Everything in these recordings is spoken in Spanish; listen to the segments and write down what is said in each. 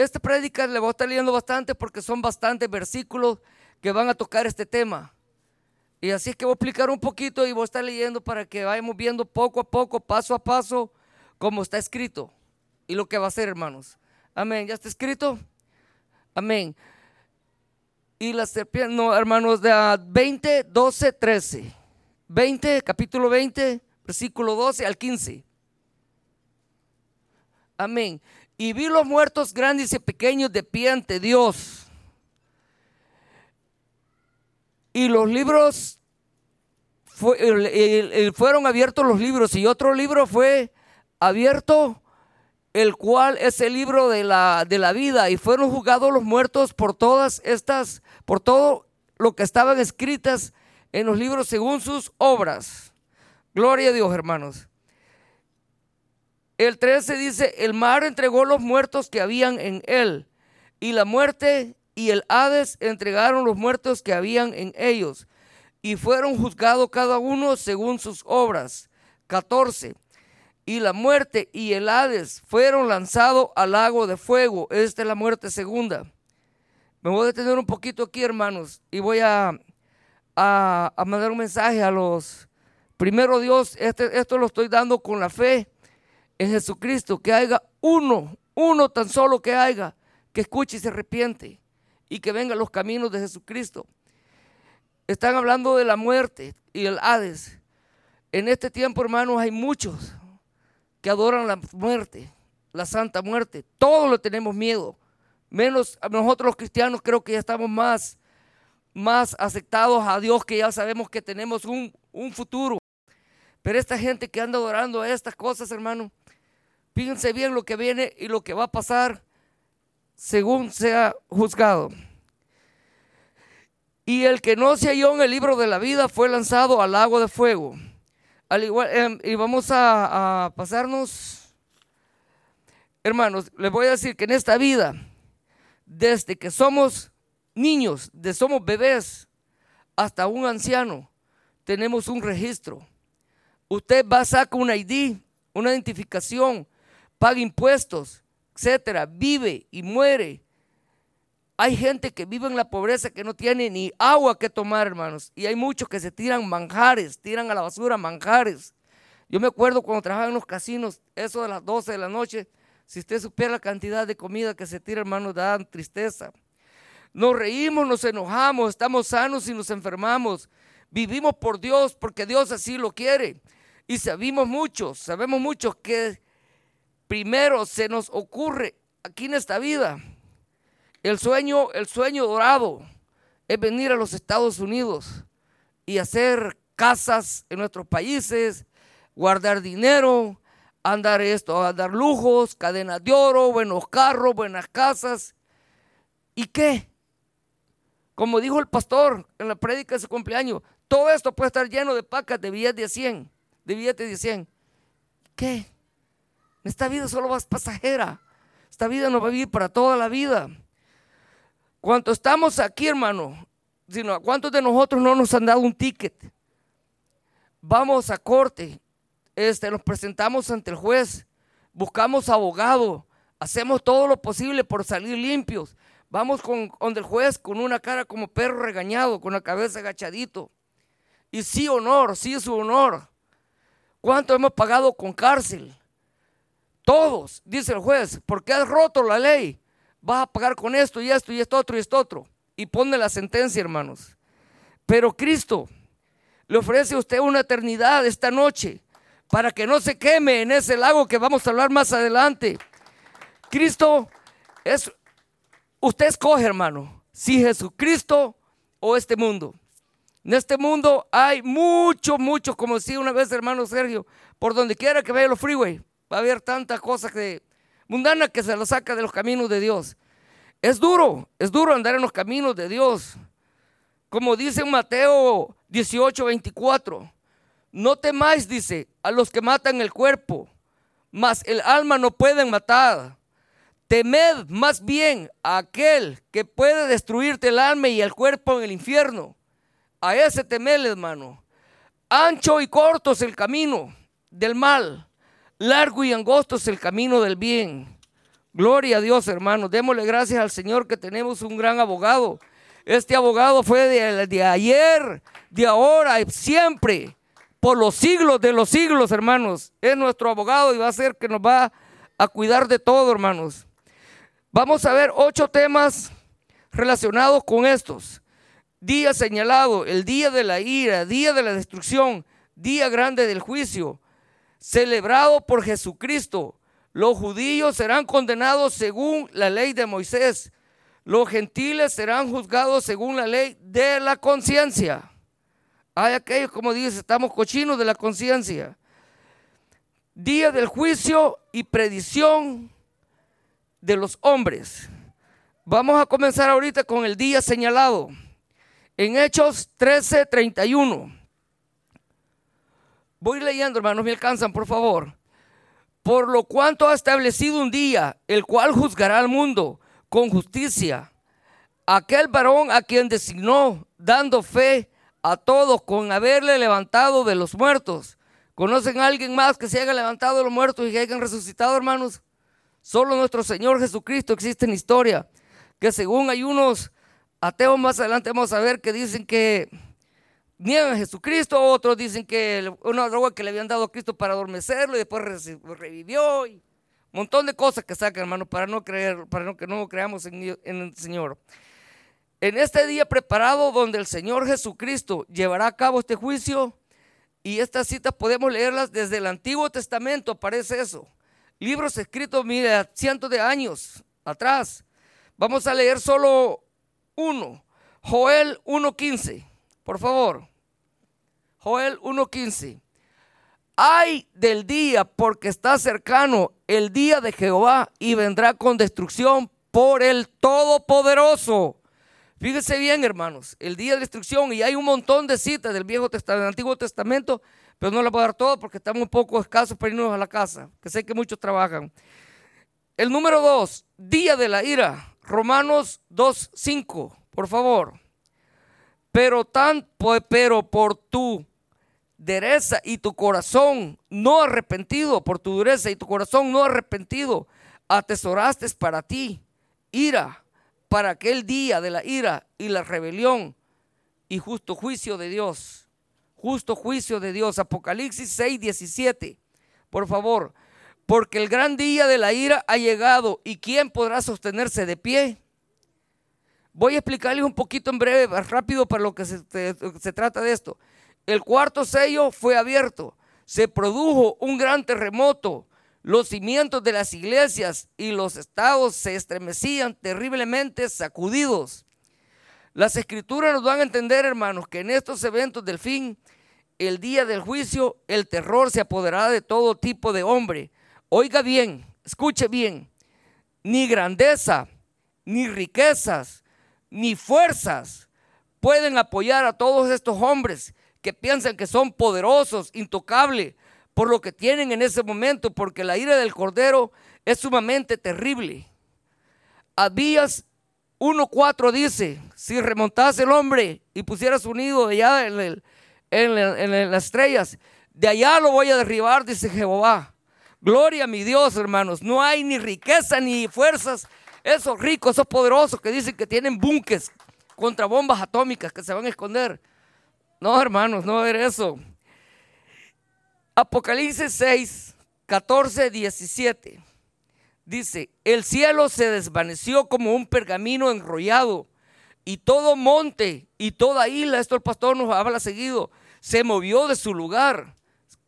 Esta prédica le voy a estar leyendo bastante porque son bastantes versículos que van a tocar este tema. Y así es que voy a explicar un poquito y voy a estar leyendo para que vayamos viendo poco a poco, paso a paso, cómo está escrito y lo que va a ser, hermanos. Amén. ¿Ya está escrito? Amén. Y la serpiente, no, hermanos, de 20, 12, 13. 20, capítulo 20, versículo 12 al 15. Amén. Y vi los muertos grandes y pequeños de pie ante Dios. Y los libros, fueron abiertos los libros y otro libro fue abierto, el cual es el libro de la, de la vida. Y fueron juzgados los muertos por todas estas, por todo lo que estaban escritas en los libros según sus obras. Gloria a Dios, hermanos. El 13 dice, el mar entregó los muertos que habían en él, y la muerte y el Hades entregaron los muertos que habían en ellos, y fueron juzgados cada uno según sus obras. 14. Y la muerte y el Hades fueron lanzados al lago de fuego. Esta es la muerte segunda. Me voy a detener un poquito aquí, hermanos, y voy a, a, mandar un mensaje a los... Primero Dios, este, esto lo estoy dando con la fe en Jesucristo, que haya uno, uno tan solo que haya, que escuche y se arrepiente y que venga a los caminos de Jesucristo. Están hablando de la muerte y el Hades. En este tiempo, hermanos, hay muchos que adoran la muerte, la santa muerte. Todos le tenemos miedo. Menos nosotros los cristianos creo que ya estamos más, más aceptados a Dios, que ya sabemos que tenemos un, un futuro. Pero esta gente que anda adorando estas cosas, hermano, Fíjense bien lo que viene y lo que va a pasar según sea juzgado. Y el que no se halló en el libro de la vida fue lanzado al lago de fuego. Al igual, em, y vamos a, a pasarnos, hermanos, les voy a decir que en esta vida, desde que somos niños, de somos bebés hasta un anciano, tenemos un registro. Usted va a sacar un ID, una identificación paga impuestos, etcétera, vive y muere. Hay gente que vive en la pobreza que no tiene ni agua que tomar, hermanos. Y hay muchos que se tiran manjares, tiran a la basura manjares. Yo me acuerdo cuando trabajaba en los casinos, eso de las 12 de la noche, si usted supiera la cantidad de comida que se tira, hermanos, da tristeza. Nos reímos, nos enojamos, estamos sanos y nos enfermamos. Vivimos por Dios porque Dios así lo quiere. Y sabemos muchos, sabemos muchos que primero se nos ocurre aquí en esta vida. El sueño, el sueño dorado es venir a los Estados Unidos y hacer casas en nuestros países, guardar dinero, andar esto, andar lujos, cadenas de oro, buenos carros, buenas casas. ¿Y qué? Como dijo el pastor en la prédica de su cumpleaños, todo esto puede estar lleno de pacas de billetes de 100, de billetes de 100. ¿Qué? Esta vida solo va pasajera. Esta vida no va a vivir para toda la vida. Cuando estamos aquí, hermano, sino cuántos de nosotros no nos han dado un ticket? Vamos a corte, este, nos presentamos ante el juez, buscamos abogado, hacemos todo lo posible por salir limpios. Vamos con donde el juez con una cara como perro regañado, con la cabeza agachadito. Y sí, honor, sí su honor. ¿Cuánto hemos pagado con cárcel? Todos, dice el juez, porque has roto la ley, vas a pagar con esto y esto y esto otro y esto otro. Y pone la sentencia, hermanos. Pero Cristo le ofrece a usted una eternidad esta noche para que no se queme en ese lago que vamos a hablar más adelante. Cristo es, usted escoge, hermano, si Jesucristo o este mundo. En este mundo hay mucho, mucho, como decía una vez hermano Sergio, por donde quiera que vaya los freeway, Va a haber tantas cosas que, mundanas que se lo saca de los caminos de Dios. Es duro, es duro andar en los caminos de Dios. Como dice Mateo 18, 24. No temáis, dice, a los que matan el cuerpo, mas el alma no pueden matar. Temed más bien a aquel que puede destruirte el alma y el cuerpo en el infierno. A ese temed, hermano. Ancho y corto es el camino del mal Largo y angosto es el camino del bien. Gloria a Dios, hermanos. Démosle gracias al Señor que tenemos un gran abogado. Este abogado fue de, de ayer, de ahora, siempre, por los siglos de los siglos, hermanos. Es nuestro abogado y va a ser que nos va a cuidar de todo, hermanos. Vamos a ver ocho temas relacionados con estos. Día señalado, el día de la ira, día de la destrucción, día grande del juicio, celebrado por Jesucristo. Los judíos serán condenados según la ley de Moisés. Los gentiles serán juzgados según la ley de la conciencia. Hay aquellos, como dice, estamos cochinos de la conciencia. Día del juicio y predicción de los hombres. Vamos a comenzar ahorita con el día señalado. En Hechos 13:31. Voy leyendo, hermanos, me alcanzan, por favor. Por lo cuanto ha establecido un día, el cual juzgará al mundo con justicia. Aquel varón a quien designó, dando fe a todos con haberle levantado de los muertos. ¿Conocen a alguien más que se haya levantado de los muertos y que hayan resucitado, hermanos? Solo nuestro Señor Jesucristo existe en historia. Que según hay unos ateos más adelante vamos a ver que dicen que niegan a Jesucristo, otros dicen que una droga que le habían dado a Cristo para adormecerlo y después revivió. Y un montón de cosas que sacan, hermano, para no creer, para que no creamos en, el Señor. En este día preparado donde el Señor Jesucristo llevará a cabo este juicio, y estas citas podemos leerlas desde el Antiguo Testamento, aparece eso libros escritos, mire, cientos de años atrás. Vamos a leer solo uno. Joel 1.15, por favor. Joel 1.15. Ay del día porque está cercano el día de Jehová y vendrá con destrucción por el Todopoderoso. Fíjese bien, hermanos, el día de destrucción, y hay un montón de citas del Viejo Testamento, del Antiguo Testamento, pero no la puedo dar todo porque estamos un poco escasos para irnos a la casa, que sé que muchos trabajan. El número dos, día de la ira, Romanos 2.5, por favor. Pero, tan, pero por tu dureza y tu corazón no arrepentido, por tu dureza y tu corazón no arrepentido, atesoraste para ti ira, para aquel día de la ira y la rebelión y justo juicio de Dios justo juicio de Dios. Apocalipsis 6, 17. Por favor, porque el gran día de la ira ha llegado y ¿quién podrá sostenerse de pie? Voy a explicarles un poquito en breve, rápido para lo que se, se trata de esto. El cuarto sello fue abierto, se produjo un gran terremoto, los cimientos de las iglesias y los estados se estremecían terriblemente sacudidos. Las escrituras nos dan a entender, hermanos, que en estos eventos del fin, el día del juicio, el terror se apoderará de todo tipo de hombre. Oiga bien, escuche bien, ni grandeza, ni riquezas, ni fuerzas pueden apoyar a todos estos hombres que piensan que son poderosos, intocables, por lo que tienen en ese momento, porque la ira del Cordero es sumamente terrible. Abías 1.4 dice, si remontase el hombre y pusiera su nido allá en, en, las estrellas, de allá lo voy a derribar, dice Jehová. Gloria a mi Dios, hermanos. No hay ni riqueza ni fuerzas. Esos ricos, esos poderosos que dicen que tienen buques contra bombas atómicas que se van a esconder. No, hermanos, no va a haber eso. Apocalipsis 6, 14, 17. Dice, el cielo se desvaneció como un pergamino enrollado y todo monte y toda isla, esto el pastor nos habla seguido, se movió de su lugar.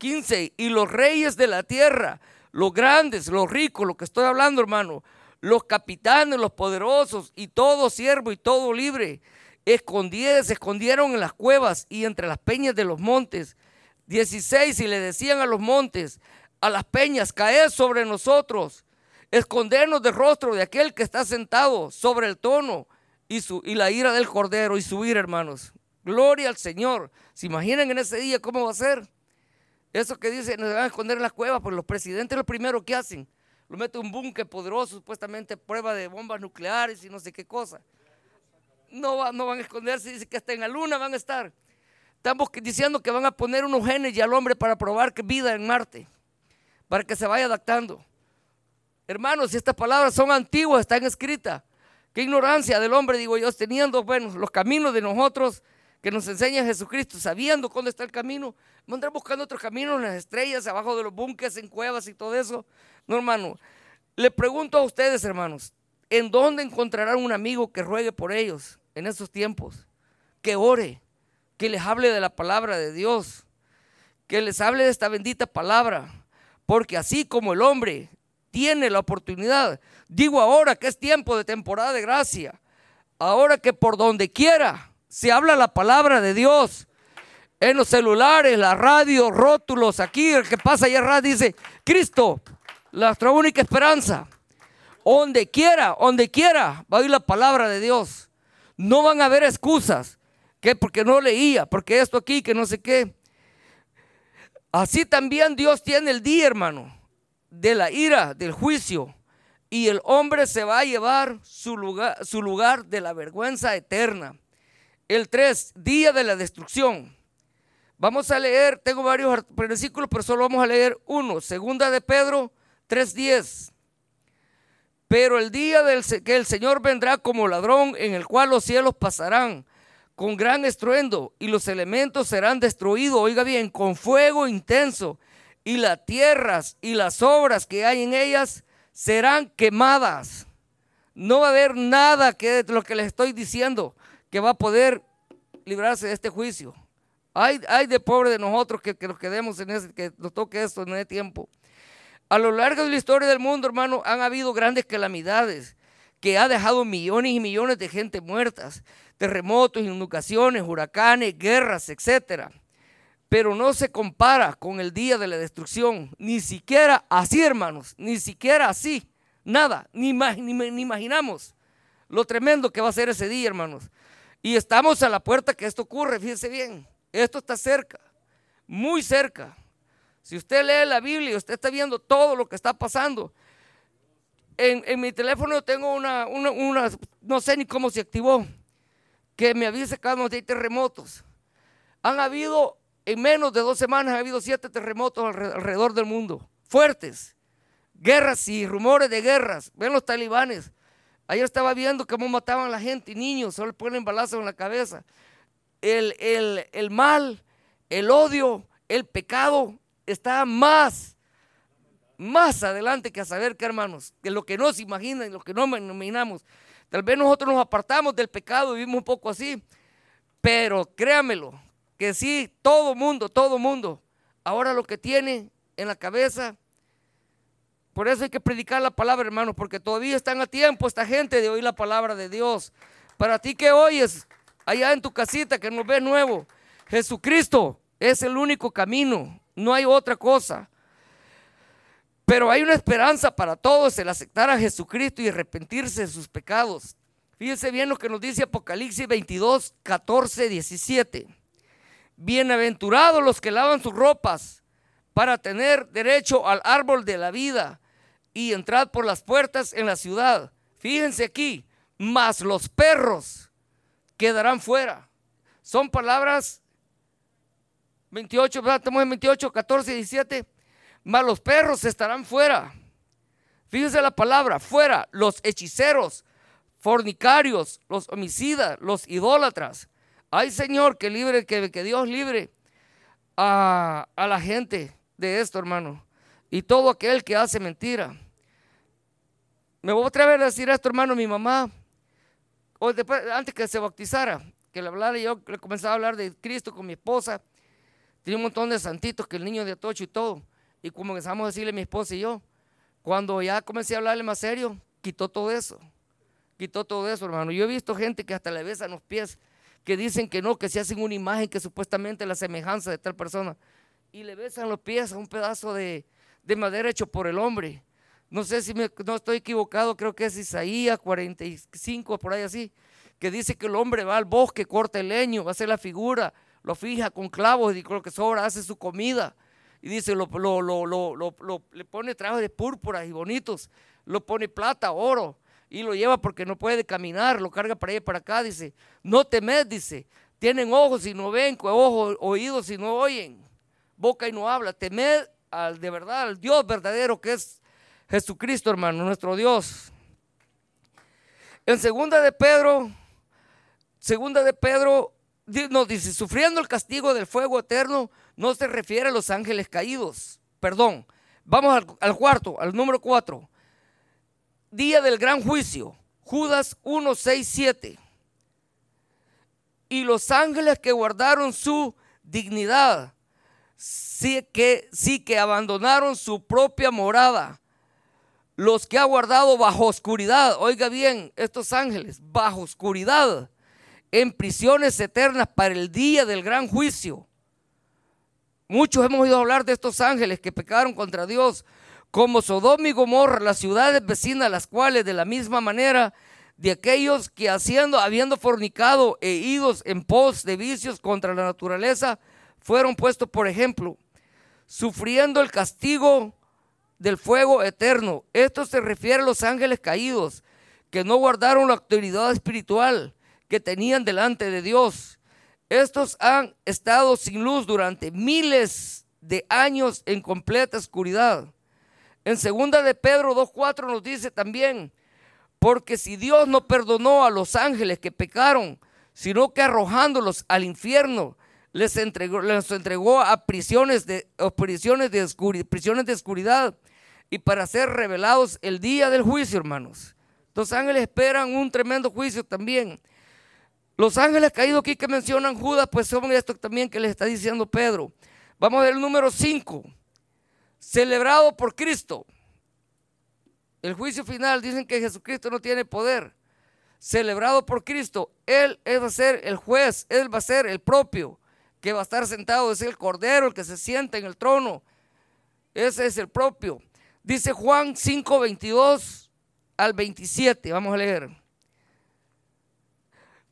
15, y los reyes de la tierra, los grandes, los ricos, lo que estoy hablando hermano, los capitanes, los poderosos y todo siervo y todo libre, escondieron, se escondieron en las cuevas y entre las peñas de los montes. 16, y le decían a los montes, a las peñas, caed sobre nosotros escondernos del rostro de aquel que está sentado sobre el tono y, su, y la ira del cordero y su ira, hermanos. Gloria al Señor. ¿Se imaginan en ese día cómo va a ser? Eso que dicen, nos van a esconder en las cuevas, pues los presidentes lo primero que hacen, lo meten un búnker poderoso, supuestamente prueba de bombas nucleares y no sé qué cosa. No, no van a esconderse, dicen que hasta en la luna van a estar. Estamos diciendo que van a poner unos genes ya al hombre para probar que vida en Marte, para que se vaya adaptando. Hermanos, estas palabras son antiguas, están escritas. Qué ignorancia del hombre, digo yo, teniendo, bueno, los caminos de nosotros que nos enseña Jesucristo, sabiendo dónde está el camino, andar buscando otro camino en las estrellas, abajo de los búnkeres, en cuevas y todo eso. No, hermano, le pregunto a ustedes, hermanos, ¿en dónde encontrarán un amigo que ruegue por ellos en esos tiempos? Que ore, que les hable de la palabra de Dios, que les hable de esta bendita palabra, porque así como el hombre tiene la oportunidad, digo ahora que es tiempo de temporada de gracia, ahora que por donde quiera se habla la palabra de Dios, en los celulares, la radio, rótulos, aquí el que pasa allá atrás dice, Cristo, nuestra única esperanza. Donde quiera, donde quiera, va a oír la palabra de Dios. No van a haber excusas, que porque no leía, porque esto aquí, que no sé qué. Así también Dios tiene el día, hermano, de la ira, del juicio. Y el hombre se va a llevar su lugar, su lugar de la vergüenza eterna. El 3, día de la destrucción. Vamos a leer, tengo varios versículos, pero solo vamos a leer uno. Segunda de Pedro 3.10. Pero el día del, que el Señor vendrá como ladrón, en el cual los cielos pasarán con gran estruendo y los elementos serán destruidos, oiga bien, con fuego intenso y las tierras y las obras que hay en ellas serán quemadas. No va a haber nada que lo que les estoy diciendo que va a poder librarse de este juicio. Hay, de pobre de nosotros que, que nos quedemos en ese, que nos toque esto en ese tiempo. A lo largo de la historia del mundo, hermano, han habido grandes calamidades que ha dejado millones y millones de gente muertas, terremotos, inundaciones, huracanes, guerras, etc. Pero no se compara con el día de la destrucción, ni siquiera así, hermanos, ni siquiera así, nada, ni, ni imaginamos lo tremendo que va a ser ese día, hermanos. Y estamos a la puerta que esto ocurre, fíjense bien, esto está cerca, muy cerca. Si usted lee la Biblia, usted está viendo todo lo que está pasando. En, mi teléfono tengo una, una, no sé ni cómo se activó, que me avisa cada hay terremotos. Han habido, en menos de dos semanas, ha habido siete terremotos alrededor del mundo, fuertes. Guerras y rumores de guerras. Ven los talibanes. Ayer estaba viendo cómo mataban a la gente y niños, solo ponen balazos en la cabeza. El, el, el mal, el odio, el pecado está más, más adelante que a saber que hermanos, que lo que no se imagina y lo que no imaginamos. Tal vez nosotros nos apartamos del pecado, vivimos un poco así, pero créamelo, que sí, todo mundo, todo mundo, ahora lo que tiene en la cabeza, por eso hay que predicar la palabra, hermanos, porque todavía están a tiempo esta gente de oír la palabra de Dios. Para ti que oyes allá en tu casita, que nos ves nuevo, Jesucristo es el único camino, no hay otra cosa. Pero hay una esperanza para todos el aceptar a Jesucristo y arrepentirse de sus pecados. Fíjense bien lo que nos dice Apocalipsis 22, 14, 17. Bienaventurados los que lavan sus ropas para tener derecho al árbol de la vida y entrar por las puertas en la ciudad. Fíjense aquí, mas los perros quedarán fuera. Son palabras 28, estamos en 28, 14, 17. Mas los perros estarán fuera. Fíjense la palabra, fuera. Los hechiceros, fornicarios, los homicidas, los idólatras. Ay Señor, que libre, que, que Dios libre a, a la gente de esto, hermano. Y todo aquel que hace mentira. Me voy otra vez a decir esto, hermano, mi mamá, antes que se bautizara, que le hablara, yo le comenzaba a hablar de Cristo con mi esposa. Tiene un montón de santitos que el niño de Atocho y todo. Y como comenzamos a decirle a mi esposa y yo, cuando ya comencé a hablarle más serio, quitó todo eso. Quitó todo eso, hermano. Yo he visto gente que hasta le besan los pies, que dicen que no, que se hacen una imagen que supuestamente es la semejanza de tal persona. Y le besan los pies a un pedazo de, madera hecho por el hombre. No sé si no estoy equivocado, creo que es Isaías 45, por ahí así, que dice que el hombre va al bosque, corta el leño, hacer la figura lo fija con clavos y con lo que sobra hace su comida. Y dice, lo, le pone trajes de púrpura y bonitos, lo pone plata, oro, y lo lleva porque no puede caminar, lo carga para allá y para acá, dice, no temed, dice, tienen ojos y no ven, ojos, oídos y no oyen, boca y no habla, temed al de verdad, al Dios verdadero que es Jesucristo, hermano, nuestro Dios. En segunda de Pedro, segunda de Pedro, nos dice, sufriendo el castigo del fuego eterno, no se refiere a los ángeles caídos. Perdón. Vamos al, cuarto, al número cuatro. Día del gran juicio. Judas 1, 6, 7. Y los ángeles que guardaron su dignidad, sí que, sí que abandonaron su propia morada. Los que ha guardado bajo oscuridad, oiga bien, estos ángeles, bajo oscuridad, en prisiones eternas para el día del gran juicio. Muchos hemos oído hablar de estos ángeles que pecaron contra Dios, como Sodoma y Gomorra, las ciudades vecinas, las cuales de la misma manera de aquellos que haciendo, habiendo fornicado e idos en pos de vicios contra la naturaleza, fueron puestos por ejemplo, sufriendo el castigo del fuego eterno. Esto se refiere a los ángeles caídos, que no guardaron la autoridad espiritual que tenían delante de Dios. Estos han estado sin luz durante miles de años en completa oscuridad. En segunda de Pedro 2.4 nos dice también, porque si Dios no perdonó a los ángeles que pecaron, sino que arrojándolos al infierno, les entregó, entregó a prisiones de, prisiones, de prisiones de oscuridad y para ser revelados el día del juicio, hermanos. Los ángeles esperan un tremendo juicio también. Los ángeles caídos aquí que mencionan Judas, pues son esto también que les está diciendo Pedro. Vamos a el número 5 celebrado por Cristo. El juicio final dicen que Jesucristo no tiene poder. Celebrado por Cristo. Él, va a ser el juez, Él va a ser el propio, que va a estar sentado, es el cordero, el que se sienta en el trono. Ese es el propio. Dice Juan 5, 22 al 27. Vamos a leer.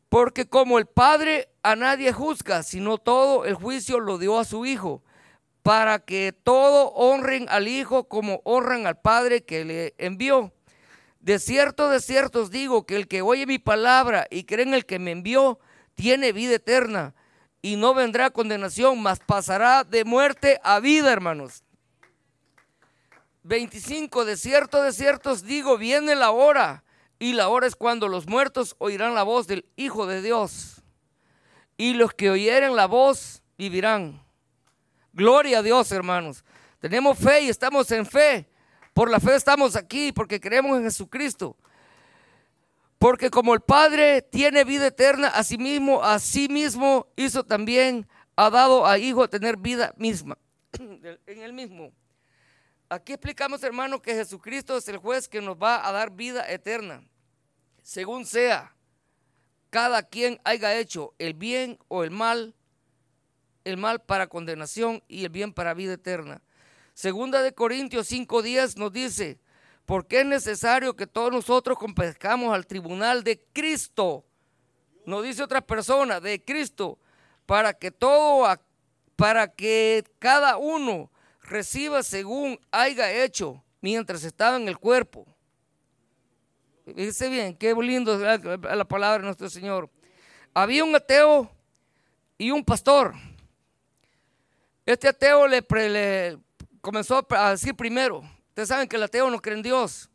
Porque como el Padre a nadie juzga, sino todo el juicio lo dio a su Hijo para que todo honren al Hijo como honran al Padre que le envió. De cierto, de cierto os digo que el que oye mi palabra y cree en el que me envió, tiene vida eterna y no vendrá condenación, mas pasará de muerte a vida, hermanos. 25, de cierto, de cierto os digo, viene la hora, y la hora es cuando los muertos oirán la voz del Hijo de Dios, y los que oyeren la voz vivirán. Gloria a Dios, hermanos. Tenemos fe y estamos en fe. Por la fe estamos aquí, porque creemos en Jesucristo. Porque como el Padre tiene vida eterna, asimismo, a sí mismo hizo también, ha dado a Hijo a tener vida misma, en el mismo. Aquí explicamos, hermano, que Jesucristo es el juez que nos va a dar vida eterna, según sea cada quien haya hecho el bien o el mal el mal para condenación y el bien para vida eterna. Segunda de Corintios 5:10 nos dice, porque es necesario que todos nosotros compezcamos al tribunal de Cristo. No dice otra persona, de Cristo, para que todo, para que cada uno reciba según haya hecho mientras estaba en el cuerpo. Dice bien, qué lindo la, la palabra de nuestro Señor. Había un ateo y un pastor. Este ateo le, comenzó a decir primero, ustedes saben que el ateo no cree en Dios.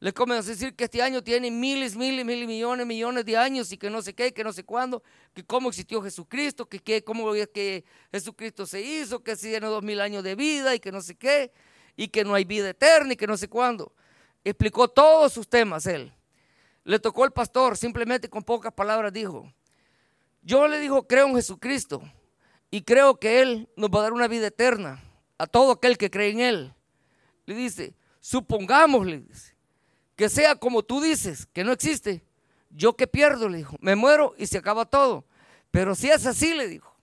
Le comenzó a decir que este año tiene miles, miles, miles, millones, millones de años y que no sé qué, que no sé cuándo, que cómo existió Jesucristo, que, que cómo es que Jesucristo se hizo, que si tiene dos mil años de vida y que no sé qué, y que no hay vida eterna y que no sé cuándo. Explicó todos sus temas él. Le tocó el pastor, simplemente con pocas palabras dijo, yo le dijo, creo en Jesucristo. Y creo que Él nos va a dar una vida eterna a todo aquel que cree en Él. Le dice, supongámosle que sea como tú dices, que no existe. Yo que pierdo, le dijo, me muero y se acaba todo. Pero si es así, le dijo,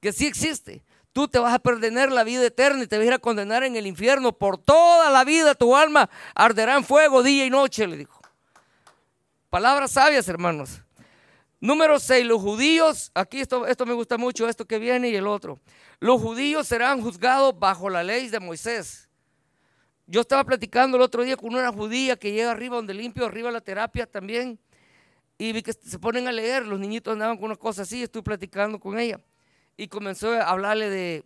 que sí existe, tú te vas a perder la vida eterna y te vas a ir a condenar en el infierno por toda la vida. Tu alma arderá en fuego día y noche, le dijo. Palabras sabias, hermanos. Número 6, los judíos, aquí esto, esto me gusta mucho, esto que viene y el otro. Los judíos serán juzgados bajo la ley de Moisés. Yo estaba platicando el otro día con una judía que llega arriba donde limpio, arriba la terapia también, y vi que se ponen a leer, los niñitos andaban con una cosa así, estoy platicando con ella, y comenzó a hablarle de,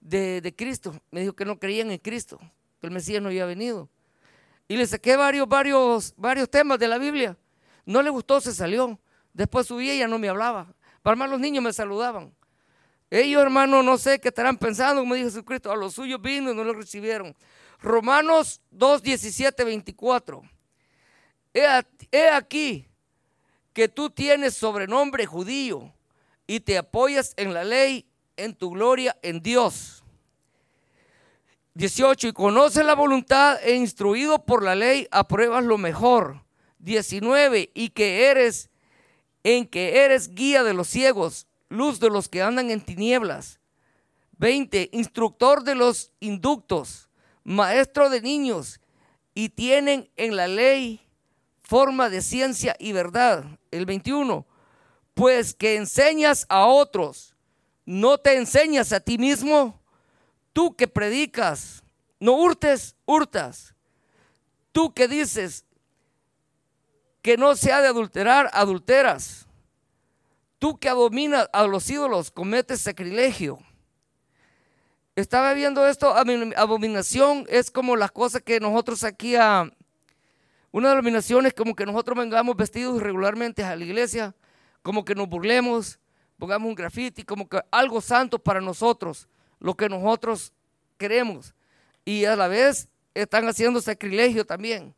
de, de Cristo. Me dijo que no creían en Cristo, que el Mesías no había venido. Y le saqué varios, varios, varios temas de la Biblia. No le gustó, se salió. Después subí y ya no me hablaba. Para más los niños me saludaban. Ellos, hermano, no sé qué estarán pensando, como dijo Jesucristo, a los suyos vino y no lo recibieron. Romanos 2, 17, 24. He, aquí que tú tienes sobrenombre judío y te apoyas en la ley, en tu gloria en Dios. 18. Y conoces la voluntad e instruido por la ley, apruebas lo mejor. 19. Y que eres, en que eres guía de los ciegos, luz de los que andan en tinieblas. 20. Instructor de los inductos, maestro de niños, y tienen en la ley forma de ciencia y verdad. El 21. Pues que enseñas a otros, no te enseñas a ti mismo. Tú que predicas, no hurtes, hurtas. Tú que dices que no se ha de adulterar, adulteras. Tú que abominas a los ídolos, cometes sacrilegio. Estaba viendo esto, abominación es como las cosas que nosotros aquí a... Una denominación es como que nosotros vengamos vestidos irregularmente a la iglesia, como que nos burlemos, pongamos un grafiti, como que algo santo para nosotros, lo que nosotros queremos. Y a la vez están haciendo sacrilegio también,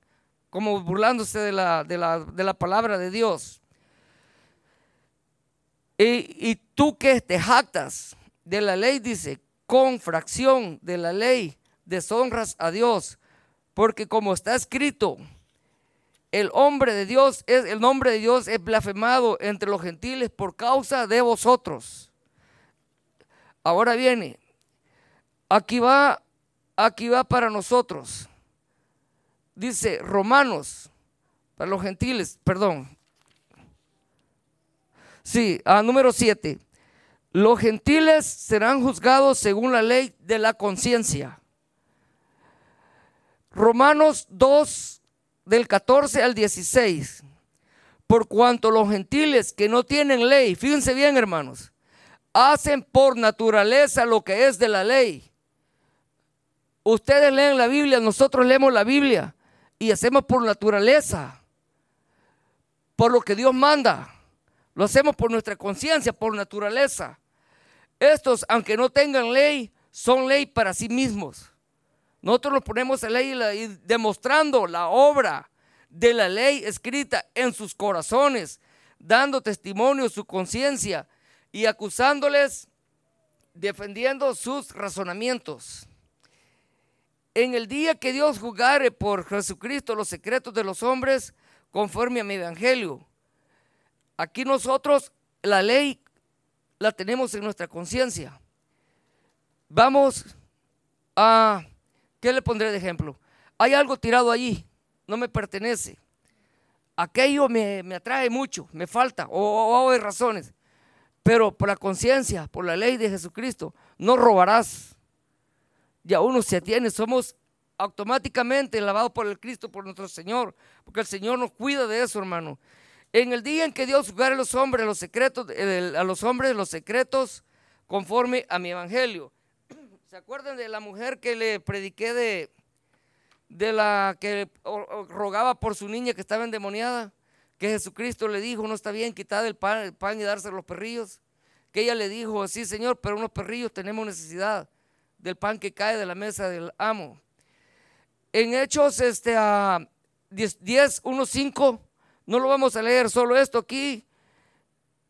como burlándose de la, de la, palabra de Dios. Y, y, tú que te jactas de la ley, dice, con fracción de la ley, deshonras a Dios, porque como está escrito, el hombre de Dios es el nombre de Dios es blasfemado entre los gentiles por causa de vosotros. Ahora viene, aquí va, aquí va para nosotros. Dice Romanos, para los gentiles, perdón. Sí, a número 7. Los gentiles serán juzgados según la ley de la conciencia. Romanos 2, del 14 al 16. Por cuanto los gentiles que no tienen ley, fíjense bien hermanos, hacen por naturaleza lo que es de la ley. Ustedes leen la Biblia, nosotros leemos la Biblia y hacemos por naturaleza, por lo que Dios manda. Lo hacemos por nuestra conciencia, por naturaleza. Estos, aunque no tengan ley, son ley para sí mismos. Nosotros nos ponemos a ley demostrando la obra de la ley escrita en sus corazones, dando testimonio su conciencia y acusándoles, defendiendo sus razonamientos. En el día que Dios juzgare por Jesucristo los secretos de los hombres, conforme a mi evangelio, aquí nosotros la ley la tenemos en nuestra conciencia. Vamos a ¿Qué le pondré de ejemplo? Hay algo tirado allí, no me pertenece. Aquello me, atrae mucho, me falta, o, hay razones. Pero por la conciencia, por la ley de Jesucristo, no robarás. Ya uno se atiene, somos automáticamente lavados por el Cristo, por nuestro Señor, porque el Señor nos cuida de eso, hermano. En el día en que Dios juzgare a los hombres los secretos, a los hombres los secretos conforme a mi evangelio. ¿Se acuerdan de la mujer que le prediqué de, de la que rogaba por su niña que estaba endemoniada? Que Jesucristo le dijo, no está bien quitar el pan, el pan y darse a los perrillos. Que ella le dijo, sí señor, pero unos perrillos tenemos necesidad del pan que cae de la mesa del amo. En Hechos este, a 10, 10 1, 5, no lo vamos a leer, solo esto aquí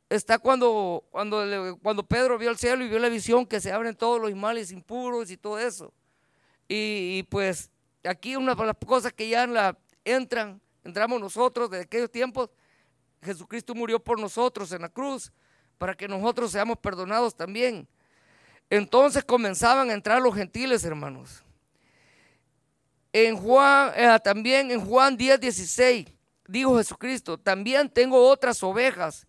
está cuando, cuando, cuando Pedro vio el cielo y vio la visión que se abren todos los males impuros y todo eso. Y, pues aquí una de las cosas que ya la, entran, entramos nosotros de aquellos tiempos, Jesucristo murió por nosotros en la cruz para que nosotros seamos perdonados también. Entonces comenzaban a entrar los gentiles, hermanos. En Juan, eh, también en Juan 10, 16, dijo Jesucristo, también tengo otras ovejas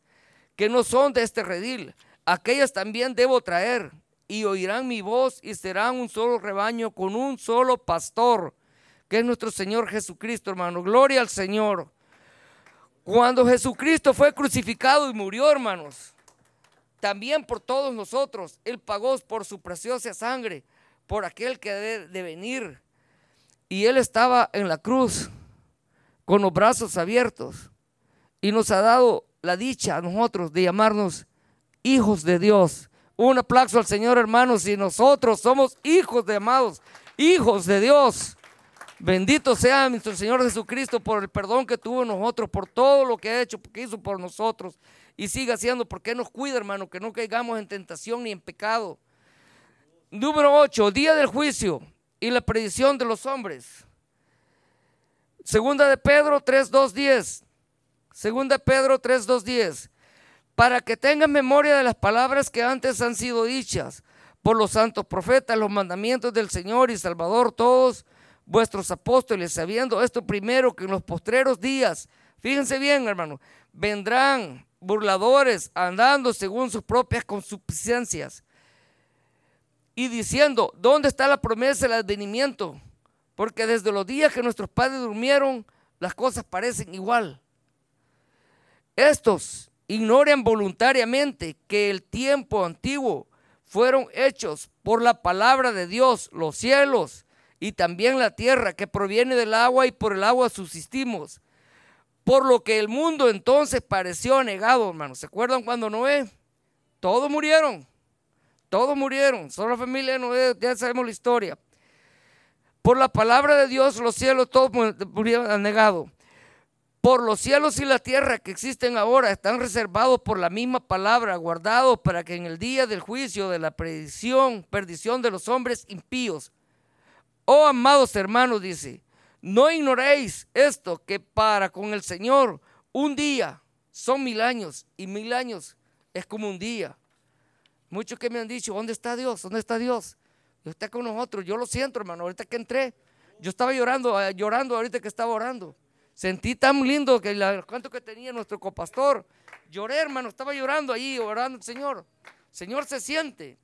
que no son de este redil. Aquellas también debo traer y oirán mi voz y serán un solo rebaño con un solo pastor, que es nuestro Señor Jesucristo, hermano. Gloria al Señor. Cuando Jesucristo fue crucificado y murió, hermanos, también por todos nosotros, Él pagó por su preciosa sangre, por aquel que debe de venir. Y Él estaba en la cruz con los brazos abiertos y nos ha dado la dicha a nosotros de llamarnos hijos de Dios. Un aplauso al Señor, hermanos, y nosotros somos hijos de amados, hijos de Dios. Bendito sea nuestro Señor Jesucristo por el perdón que tuvo en nosotros, por todo lo que ha hecho, que hizo por nosotros y sigue haciendo, porque nos cuida, hermano, que no caigamos en tentación ni en pecado. Número 8, día del juicio y la predicción de los hombres. Segunda de Pedro 3, 2, 10. Segunda de Pedro 3, 2, 10. Para que tengan memoria de las palabras que antes han sido dichas por los santos profetas, los mandamientos del Señor y Salvador, todos vuestros apóstoles, sabiendo esto primero que en los postreros días, fíjense bien hermano, vendrán burladores andando según sus propias consuficiencias y diciendo, ¿dónde está la promesa del advenimiento? Porque desde los días que nuestros padres durmieron, las cosas parecen igual. Estos ignoran voluntariamente que el tiempo antiguo fueron hechos por la palabra de Dios, los cielos y también la tierra que proviene del agua y por el agua subsistimos. Por lo que el mundo entonces pareció negado, hermanos. ¿Se acuerdan cuando Noé? Todos murieron. Todos murieron. Solo la familia de Noé, ya sabemos la historia. Por la palabra de Dios, los cielos todos murieron negado. Por los cielos y la tierra que existen ahora están reservados por la misma palabra, guardados para que en el día del juicio de la perdición, perdición de los hombres impíos. Oh amados hermanos, dice, no ignoréis esto, que para con el Señor un día son mil años y mil años es como un día. Muchos que me han dicho, ¿dónde está Dios? ¿Dónde está Dios? Está con nosotros. Yo lo siento, hermano. Ahorita que entré, yo estaba llorando, eh, llorando ahorita que estaba orando. Sentí tan lindo que el cuanto que tenía nuestro copastor. Lloré, hermano, estaba llorando ahí, orando Señor. Señor se siente.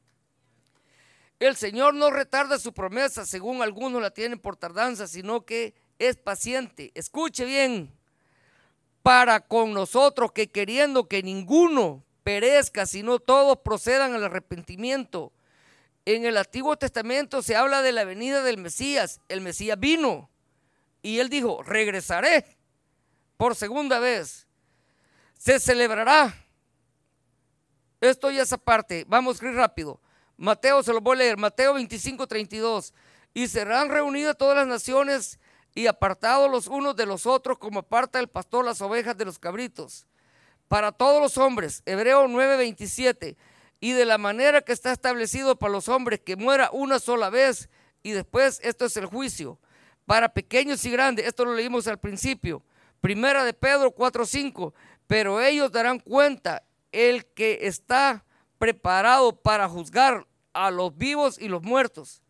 El Señor no retarda su promesa, según algunos la tienen por tardanza, sino que es paciente. Escuche bien, para con nosotros que queriendo que ninguno perezca, sino todos procedan al arrepentimiento. En el Antiguo Testamento se habla de la venida del Mesías. El Mesías vino. Y él dijo, regresaré por segunda vez. Se celebrará. Esto ya es aparte. Vamos a escribir rápido. Mateo, se lo voy a leer. Mateo 25, 32. Y serán reunidas todas las naciones y apartados los unos de los otros como aparta el pastor las ovejas de los cabritos. Para todos los hombres. Hebreo 9, 27. Y de la manera que está establecido para los hombres que muera una sola vez y después esto es el juicio para pequeños y grandes. Esto lo leímos al principio. Primera de Pedro 4:5. Pero ellos darán cuenta el que está preparado para juzgar a los vivos y los muertos.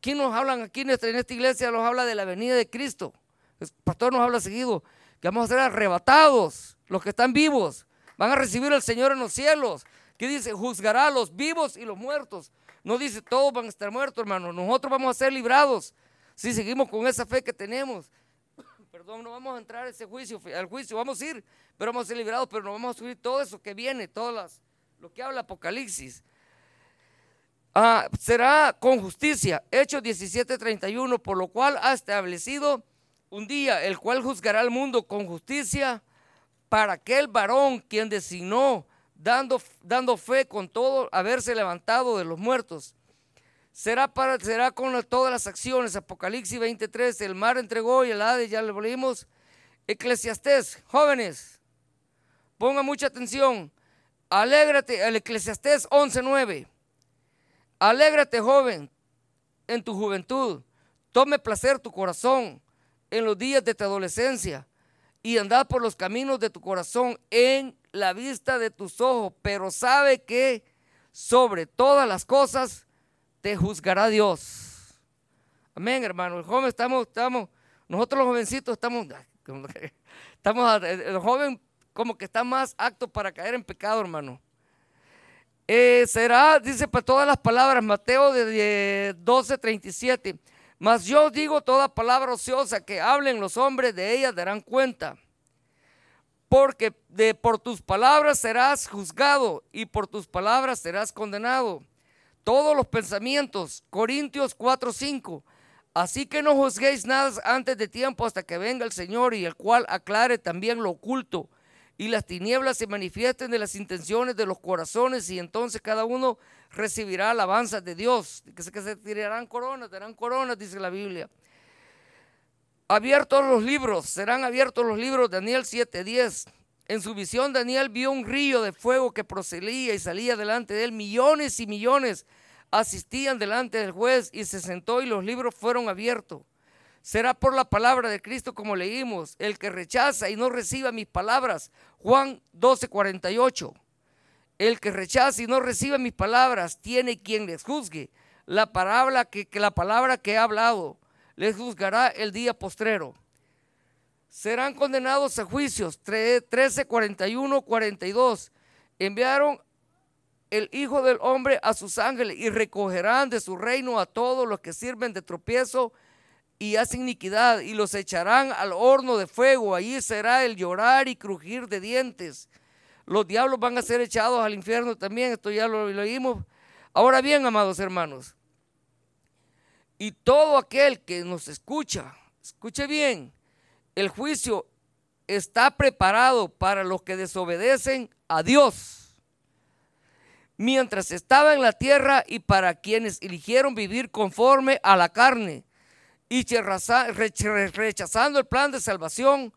¿Quién nos hablan aquí en esta, iglesia? Nos habla de la venida de Cristo. El pastor nos habla seguido que vamos a ser arrebatados, los que están vivos. Van a recibir al Señor en los cielos. Que dice, juzgará a los vivos y los muertos. No dice, todos van a estar muertos, hermano. Nosotros vamos a ser librados si seguimos con esa fe que tenemos, perdón, no vamos a entrar a ese juicio, al juicio, vamos a ir, pero vamos a ser liberados, pero no vamos a subir todo eso que viene, todas lo que habla Apocalipsis. Ah, será con justicia, Hechos 17:31, por lo cual ha establecido un día, el cual juzgará al mundo con justicia para aquel varón quien designó, dando, dando fe con todo, haberse levantado de los muertos será, para, será con todas las acciones. Apocalipsis 23, el mar entregó y el Hades, ya le volvimos. Eclesiastés, jóvenes, pongan mucha atención. Alégrate, el Eclesiastés 11.9. Alégrate, joven, en tu juventud. Tome placer tu corazón en los días de tu adolescencia y andad por los caminos de tu corazón en la vista de tus ojos, pero sabe que sobre todas las cosas te juzgará Dios. Amén, hermano. El joven estamos, estamos, nosotros los jovencitos estamos, estamos, el joven como que está más apto para caer en pecado, hermano. Eh, será, dice para todas las palabras, Mateo de 12, 37. Mas yo digo toda palabra ociosa que hablen los hombres de ella darán cuenta. Porque de, por tus palabras serás juzgado y por tus palabras serás condenado todos los pensamientos. Corintios 4:5. Así que no juzguéis nada antes de tiempo hasta que venga el Señor y el cual aclare también lo oculto y las tinieblas se manifiesten de las intenciones de los corazones y entonces cada uno recibirá alabanza de Dios. Que se tirarán coronas, darán coronas, dice la Biblia. Abiertos los libros, serán abiertos los libros, Daniel 7:10. En su visión Daniel vio un río de fuego que procedía y salía delante de él. Millones y millones asistían delante del juez y se sentó y los libros fueron abiertos. Será por la palabra de Cristo como leímos, el que rechaza y no reciba mis palabras. Juan 12:48. El que rechaza y no reciba mis palabras tiene quien les juzgue. La palabra que, que la palabra que he hablado les juzgará el día postrero. Serán condenados a juicios 13, 41, 42. Enviaron el Hijo del Hombre a sus ángeles y recogerán de su reino a todos los que sirven de tropiezo y hacen iniquidad y los echarán al horno de fuego. Allí será el llorar y crujir de dientes. Los diablos van a ser echados al infierno también. Esto ya lo leímos. Ahora bien, amados hermanos, y todo aquel que nos escucha, escuche bien, el juicio está preparado para los que desobedecen a Dios mientras estaba en la tierra y para quienes eligieron vivir conforme a la carne y rechazando el plan de salvación,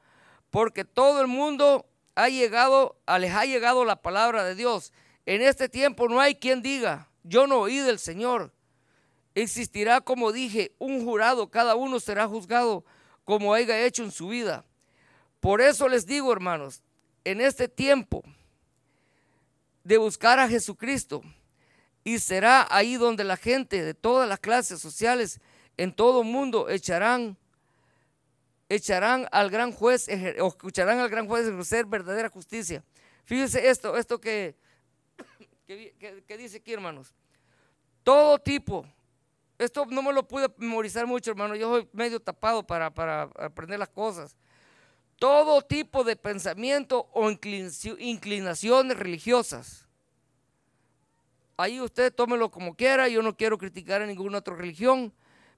porque todo el mundo ha llegado, les ha llegado la palabra de Dios. En este tiempo no hay quien diga, yo no oí del Señor. Existirá, como dije, un jurado, cada uno será juzgado como haya hecho en su vida. Por eso les digo, hermanos, en este tiempo, de buscar a Jesucristo. Y será ahí donde la gente de todas las clases sociales en todo el mundo echarán, echarán al gran juez, o escucharán al gran juez ejercer verdadera justicia. Fíjense esto, esto que, que, dice aquí, hermanos. Todo tipo, esto no me lo pude memorizar mucho, hermano. Yo soy medio tapado para, para aprender las cosas. Todo tipo de pensamiento o inclinaciones religiosas. Ahí usted tómelo como quiera. Yo no quiero criticar a ninguna otra religión,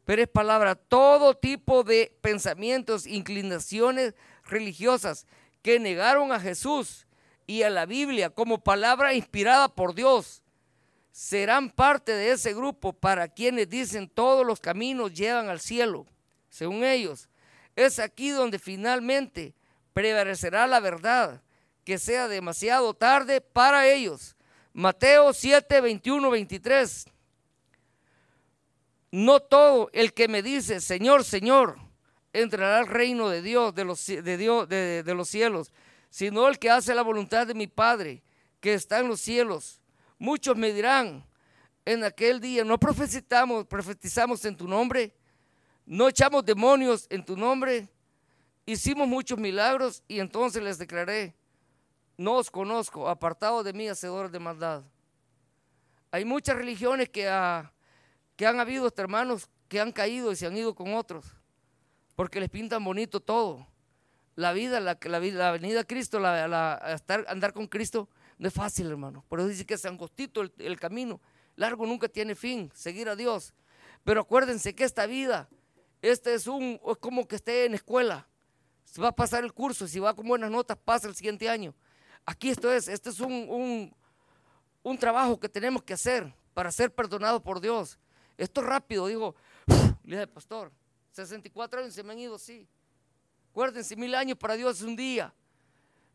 pero es palabra. Todo tipo de pensamientos, inclinaciones religiosas que negaron a Jesús y a la Biblia como palabra inspirada por Dios serán parte de ese grupo para quienes dicen todos los caminos llevan al cielo, según ellos. Es aquí donde finalmente prevalecerá la verdad, que sea demasiado tarde para ellos. Mateo 7, 21, 23. No todo el que me dice, Señor, Señor, entrará al reino de Dios, de los, de Dios, de, de los cielos, sino el que hace la voluntad de mi Padre, que está en los cielos. Muchos me dirán en aquel día, no profetizamos, profetizamos en tu nombre, no echamos demonios en tu nombre, hicimos muchos milagros y entonces les declaré, no os conozco, apartado de mí, hacedores de maldad. Hay muchas religiones que, que han habido, hermanos, que han caído y se han ido con otros, porque les pintan bonito todo. La vida, la, la, la venida a Cristo, la, estar, andar con Cristo, no es fácil, hermano. Por eso dice que es angostito el, camino, largo nunca tiene fin, seguir a Dios. Pero acuérdense que esta vida este es un, es como que esté en escuela. Se va a pasar el curso, si va con buenas notas, pasa el siguiente año. Aquí esto es, este es un, un, trabajo que tenemos que hacer para ser perdonados por Dios. Esto es rápido, digo, le dije, pastor, 64 años se me han ido, sí. Acuérdense, mil años para Dios es un día.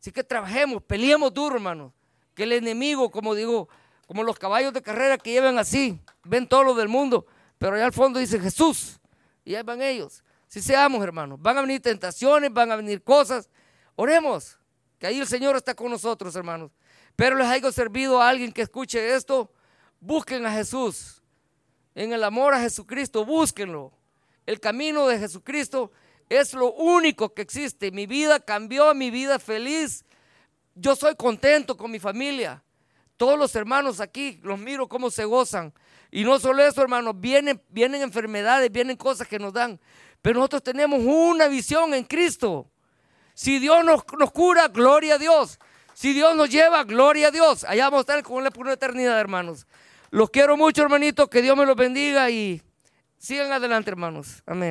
Así que trabajemos, peleemos duro, hermano. Que el enemigo, como digo, como los caballos de carrera que llevan así, ven todo lo del mundo, pero allá al fondo dice Jesús. Y ahí van ellos. Si seamos, hermanos, van a venir tentaciones, van a venir cosas. Oremos, que ahí el Señor está con nosotros, hermanos. Pero les haya servido a alguien que escuche esto. Busquen a Jesús. En el amor a Jesucristo, búsquenlo. El camino de Jesucristo es lo único que existe. Mi vida cambió, mi vida feliz. Yo soy contento con mi familia. Todos los hermanos aquí los miro cómo se gozan. Y no solo eso, hermanos, vienen, vienen enfermedades, vienen cosas que nos dan. Pero nosotros tenemos una visión en Cristo. Si Dios nos, nos cura, gloria a Dios. Si Dios nos lleva, gloria a Dios. Allá vamos a estar con la pura eternidad, hermanos. Los quiero mucho, hermanitos. Que Dios me los bendiga y Sigan adelante, hermanos. Amén.